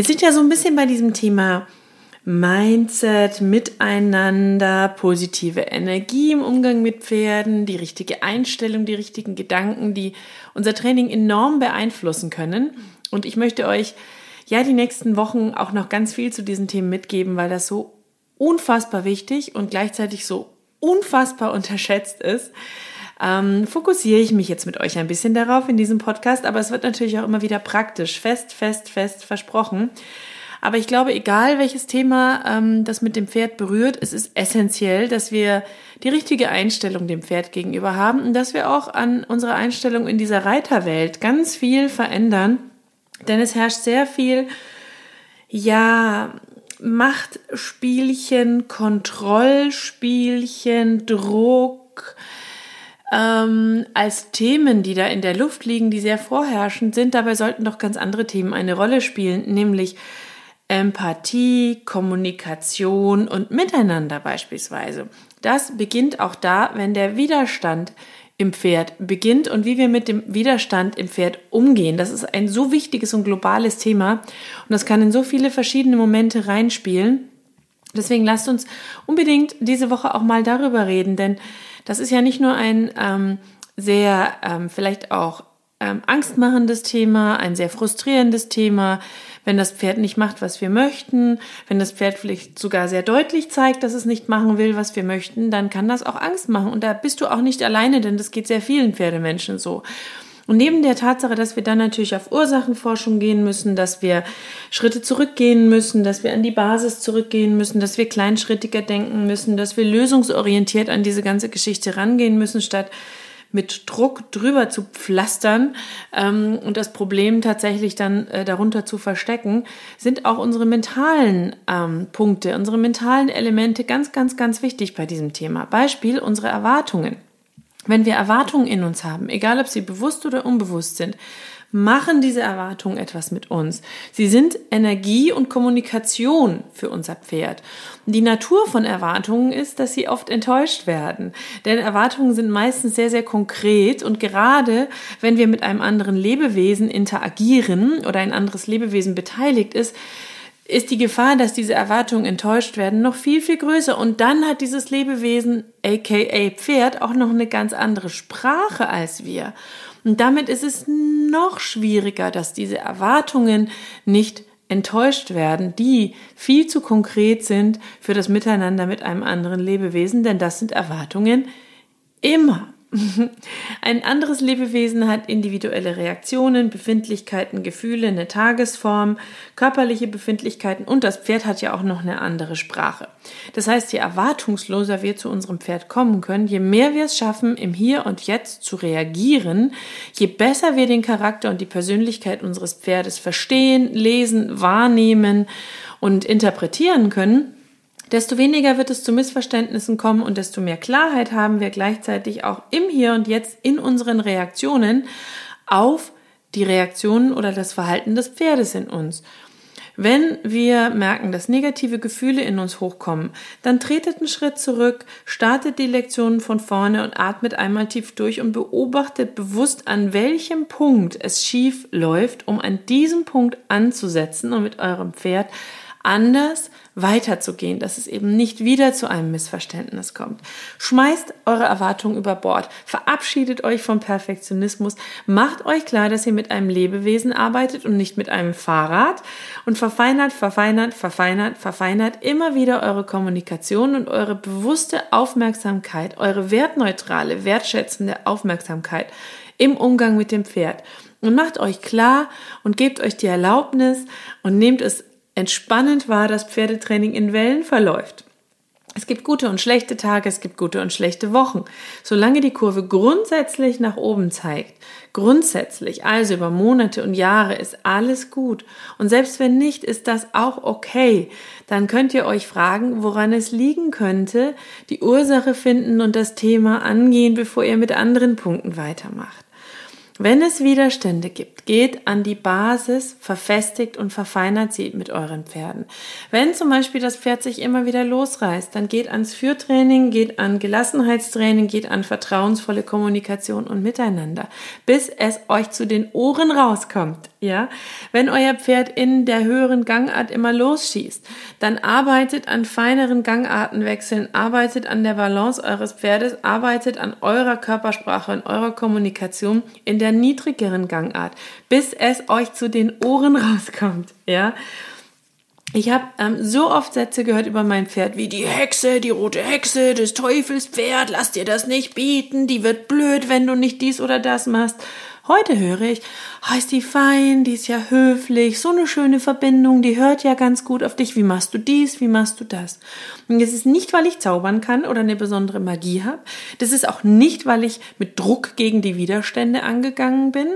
wir sind ja so ein bisschen bei diesem Thema Mindset, Miteinander, positive Energie im Umgang mit Pferden, die richtige Einstellung, die richtigen Gedanken, die unser Training enorm beeinflussen können. Und ich möchte euch ja die nächsten Wochen auch noch ganz viel zu diesen Themen mitgeben, weil das so unfassbar wichtig und gleichzeitig so unfassbar unterschätzt ist, ähm, fokussiere ich mich jetzt mit euch ein bisschen darauf in diesem Podcast, aber es wird natürlich auch immer wieder praktisch, fest, fest, fest versprochen. Aber ich glaube, egal welches Thema ähm, das mit dem Pferd berührt, es ist essentiell, dass wir die richtige Einstellung dem Pferd gegenüber haben und dass wir auch an unserer Einstellung in dieser Reiterwelt ganz viel verändern. Denn es herrscht sehr viel, ja, Machtspielchen, Kontrollspielchen, Druck, ähm, als Themen, die da in der Luft liegen, die sehr vorherrschend sind. Dabei sollten doch ganz andere Themen eine Rolle spielen, nämlich Empathie, Kommunikation und Miteinander beispielsweise. Das beginnt auch da, wenn der Widerstand im Pferd beginnt und wie wir mit dem Widerstand im Pferd umgehen. Das ist ein so wichtiges und globales Thema und das kann in so viele verschiedene Momente reinspielen. Deswegen lasst uns unbedingt diese Woche auch mal darüber reden, denn das ist ja nicht nur ein ähm, sehr ähm, vielleicht auch ähm, angstmachendes Thema, ein sehr frustrierendes Thema, wenn das Pferd nicht macht, was wir möchten, wenn das Pferd vielleicht sogar sehr deutlich zeigt, dass es nicht machen will, was wir möchten, dann kann das auch Angst machen. Und da bist du auch nicht alleine, denn das geht sehr vielen Pferdemenschen so. Und neben der Tatsache, dass wir dann natürlich auf Ursachenforschung gehen müssen, dass wir Schritte zurückgehen müssen, dass wir an die Basis zurückgehen müssen, dass wir kleinschrittiger denken müssen, dass wir lösungsorientiert an diese ganze Geschichte rangehen müssen, statt mit Druck drüber zu pflastern ähm, und das Problem tatsächlich dann äh, darunter zu verstecken, sind auch unsere mentalen ähm, Punkte, unsere mentalen Elemente ganz, ganz, ganz wichtig bei diesem Thema. Beispiel unsere Erwartungen. Wenn wir Erwartungen in uns haben, egal ob sie bewusst oder unbewusst sind, machen diese Erwartungen etwas mit uns. Sie sind Energie und Kommunikation für unser Pferd. Die Natur von Erwartungen ist, dass sie oft enttäuscht werden. Denn Erwartungen sind meistens sehr, sehr konkret und gerade wenn wir mit einem anderen Lebewesen interagieren oder ein anderes Lebewesen beteiligt ist, ist die Gefahr, dass diese Erwartungen enttäuscht werden, noch viel, viel größer. Und dann hat dieses Lebewesen, aka Pferd, auch noch eine ganz andere Sprache als wir. Und damit ist es noch schwieriger, dass diese Erwartungen nicht enttäuscht werden, die viel zu konkret sind für das Miteinander mit einem anderen Lebewesen, denn das sind Erwartungen immer. Ein anderes Lebewesen hat individuelle Reaktionen, Befindlichkeiten, Gefühle, eine Tagesform, körperliche Befindlichkeiten und das Pferd hat ja auch noch eine andere Sprache. Das heißt, je erwartungsloser wir zu unserem Pferd kommen können, je mehr wir es schaffen, im Hier und Jetzt zu reagieren, je besser wir den Charakter und die Persönlichkeit unseres Pferdes verstehen, lesen, wahrnehmen und interpretieren können, desto weniger wird es zu Missverständnissen kommen und desto mehr Klarheit haben wir gleichzeitig auch im Hier und Jetzt in unseren Reaktionen auf die Reaktionen oder das Verhalten des Pferdes in uns. Wenn wir merken, dass negative Gefühle in uns hochkommen, dann tretet einen Schritt zurück, startet die Lektionen von vorne und atmet einmal tief durch und beobachtet bewusst, an welchem Punkt es schief läuft, um an diesem Punkt anzusetzen und mit eurem Pferd anders weiterzugehen, dass es eben nicht wieder zu einem Missverständnis kommt. Schmeißt eure Erwartungen über Bord, verabschiedet euch vom Perfektionismus, macht euch klar, dass ihr mit einem Lebewesen arbeitet und nicht mit einem Fahrrad und verfeinert, verfeinert, verfeinert, verfeinert immer wieder eure Kommunikation und eure bewusste Aufmerksamkeit, eure wertneutrale, wertschätzende Aufmerksamkeit im Umgang mit dem Pferd. Und macht euch klar und gebt euch die Erlaubnis und nehmt es entspannend war, das Pferdetraining in Wellen verläuft. Es gibt gute und schlechte Tage, es gibt gute und schlechte Wochen. Solange die Kurve grundsätzlich nach oben zeigt, grundsätzlich, also über Monate und Jahre, ist alles gut. Und selbst wenn nicht, ist das auch okay. Dann könnt ihr euch fragen, woran es liegen könnte, die Ursache finden und das Thema angehen, bevor ihr mit anderen Punkten weitermacht. Wenn es Widerstände gibt, geht an die Basis, verfestigt und verfeinert sie mit euren Pferden. Wenn zum Beispiel das Pferd sich immer wieder losreißt, dann geht ans Führtraining, geht an Gelassenheitstraining, geht an vertrauensvolle Kommunikation und Miteinander, bis es euch zu den Ohren rauskommt. Ja, wenn euer Pferd in der höheren Gangart immer losschießt, dann arbeitet an feineren Gangartenwechseln, arbeitet an der Balance eures Pferdes, arbeitet an eurer Körpersprache und eurer Kommunikation in der niedrigeren Gangart, bis es euch zu den Ohren rauskommt. Ja, ich habe ähm, so oft Sätze gehört über mein Pferd wie die Hexe, die rote Hexe, das Teufelspferd, lass dir das nicht bieten, die wird blöd, wenn du nicht dies oder das machst. Heute höre ich, oh, ist die fein, die ist ja höflich, so eine schöne Verbindung, die hört ja ganz gut auf dich. Wie machst du dies, wie machst du das? Und es ist nicht, weil ich zaubern kann oder eine besondere Magie habe. Das ist auch nicht, weil ich mit Druck gegen die Widerstände angegangen bin,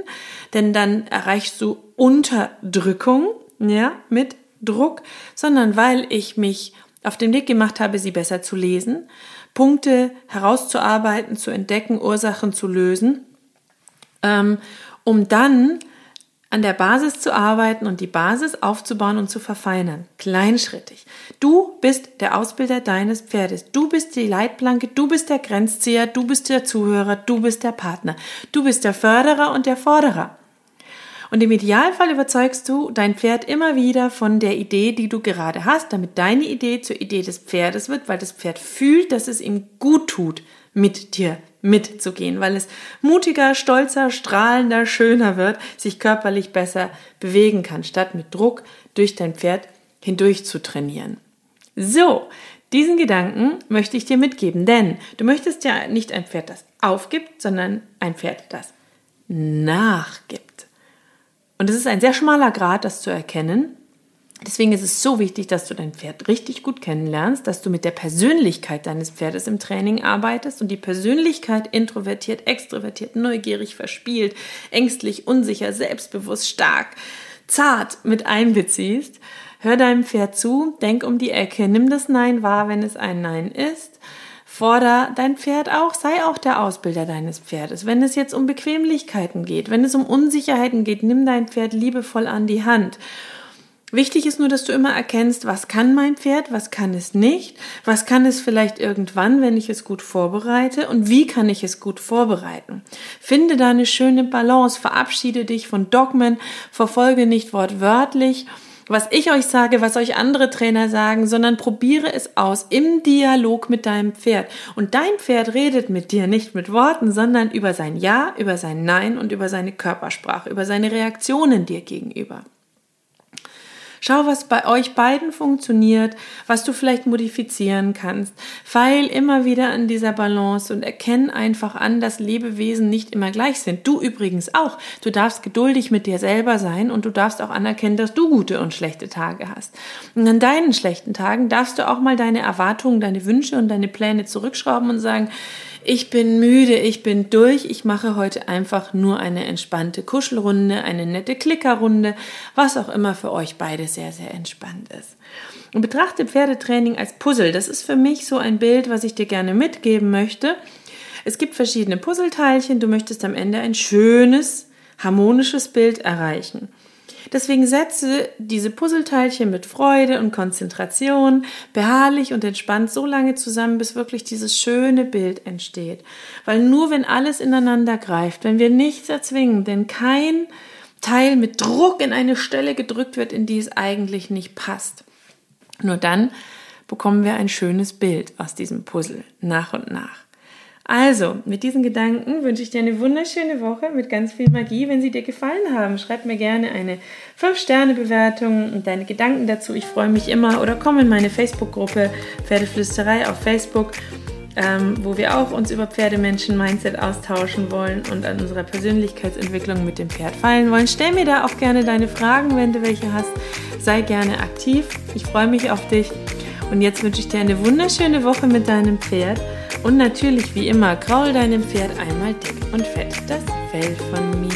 denn dann erreichst du Unterdrückung, ja, mit Druck, sondern weil ich mich auf den Weg gemacht habe, sie besser zu lesen, Punkte herauszuarbeiten, zu entdecken, Ursachen zu lösen ähm, um dann an der Basis zu arbeiten und die Basis aufzubauen und zu verfeinern. Kleinschrittig. Du bist der Ausbilder deines Pferdes. Du bist die Leitplanke, du bist der Grenzzieher, du bist der Zuhörer, du bist der Partner. Du bist der Förderer und der Forderer. Und im Idealfall überzeugst du dein Pferd immer wieder von der Idee, die du gerade hast, damit deine Idee zur Idee des Pferdes wird, weil das Pferd fühlt, dass es ihm gut tut, mit dir mitzugehen, weil es mutiger, stolzer, strahlender, schöner wird, sich körperlich besser bewegen kann, statt mit Druck durch dein Pferd hindurch zu trainieren. So, diesen Gedanken möchte ich dir mitgeben, denn du möchtest ja nicht ein Pferd, das aufgibt, sondern ein Pferd, das nachgibt. Und es ist ein sehr schmaler Grad, das zu erkennen, Deswegen ist es so wichtig, dass du dein Pferd richtig gut kennenlernst, dass du mit der Persönlichkeit deines Pferdes im Training arbeitest und die Persönlichkeit introvertiert, extrovertiert, neugierig, verspielt, ängstlich, unsicher, selbstbewusst, stark, zart mit einbeziehst. Hör deinem Pferd zu, denk um die Ecke, nimm das Nein wahr, wenn es ein Nein ist. Forder dein Pferd auch, sei auch der Ausbilder deines Pferdes. Wenn es jetzt um Bequemlichkeiten geht, wenn es um Unsicherheiten geht, nimm dein Pferd liebevoll an die Hand Wichtig ist nur, dass du immer erkennst, was kann mein Pferd, was kann es nicht, was kann es vielleicht irgendwann, wenn ich es gut vorbereite und wie kann ich es gut vorbereiten. Finde da eine schöne Balance, verabschiede dich von Dogmen, verfolge nicht wortwörtlich, was ich euch sage, was euch andere Trainer sagen, sondern probiere es aus im Dialog mit deinem Pferd. Und dein Pferd redet mit dir nicht mit Worten, sondern über sein Ja, über sein Nein und über seine Körpersprache, über seine Reaktionen dir gegenüber. Schau, was bei euch beiden funktioniert, was du vielleicht modifizieren kannst. Feil immer wieder an dieser Balance und erkenn einfach an, dass Lebewesen nicht immer gleich sind. Du übrigens auch. Du darfst geduldig mit dir selber sein und du darfst auch anerkennen, dass du gute und schlechte Tage hast. Und an deinen schlechten Tagen darfst du auch mal deine Erwartungen, deine Wünsche und deine Pläne zurückschrauben und sagen, ich bin müde, ich bin durch, ich mache heute einfach nur eine entspannte Kuschelrunde, eine nette Klickerrunde, was auch immer für euch beide sehr, sehr entspannt ist. Und betrachte Pferdetraining als Puzzle. Das ist für mich so ein Bild, was ich dir gerne mitgeben möchte. Es gibt verschiedene Puzzleteilchen, du möchtest am Ende ein schönes, harmonisches Bild erreichen. Deswegen setze diese Puzzleteilchen mit Freude und Konzentration beharrlich und entspannt so lange zusammen, bis wirklich dieses schöne Bild entsteht. Weil nur wenn alles ineinander greift, wenn wir nichts erzwingen, denn kein Teil mit Druck in eine Stelle gedrückt wird, in die es eigentlich nicht passt, nur dann bekommen wir ein schönes Bild aus diesem Puzzle nach und nach. Also, mit diesen Gedanken wünsche ich dir eine wunderschöne Woche mit ganz viel Magie. Wenn sie dir gefallen haben, schreib mir gerne eine 5-Sterne-Bewertung und deine Gedanken dazu. Ich freue mich immer. Oder komm in meine Facebook-Gruppe Pferdeflüsterei auf Facebook, ähm, wo wir auch uns über Pferdemenschen-Mindset austauschen wollen und an unserer Persönlichkeitsentwicklung mit dem Pferd feilen wollen. Stell mir da auch gerne deine Fragen, wenn du welche hast. Sei gerne aktiv. Ich freue mich auf dich Und jetzt wünsche ich dir eine wunderschöne Woche mit deinem Pferd und natürlich wie immer, kraul deinem Pferd einmal dick und fett das Fell von mir.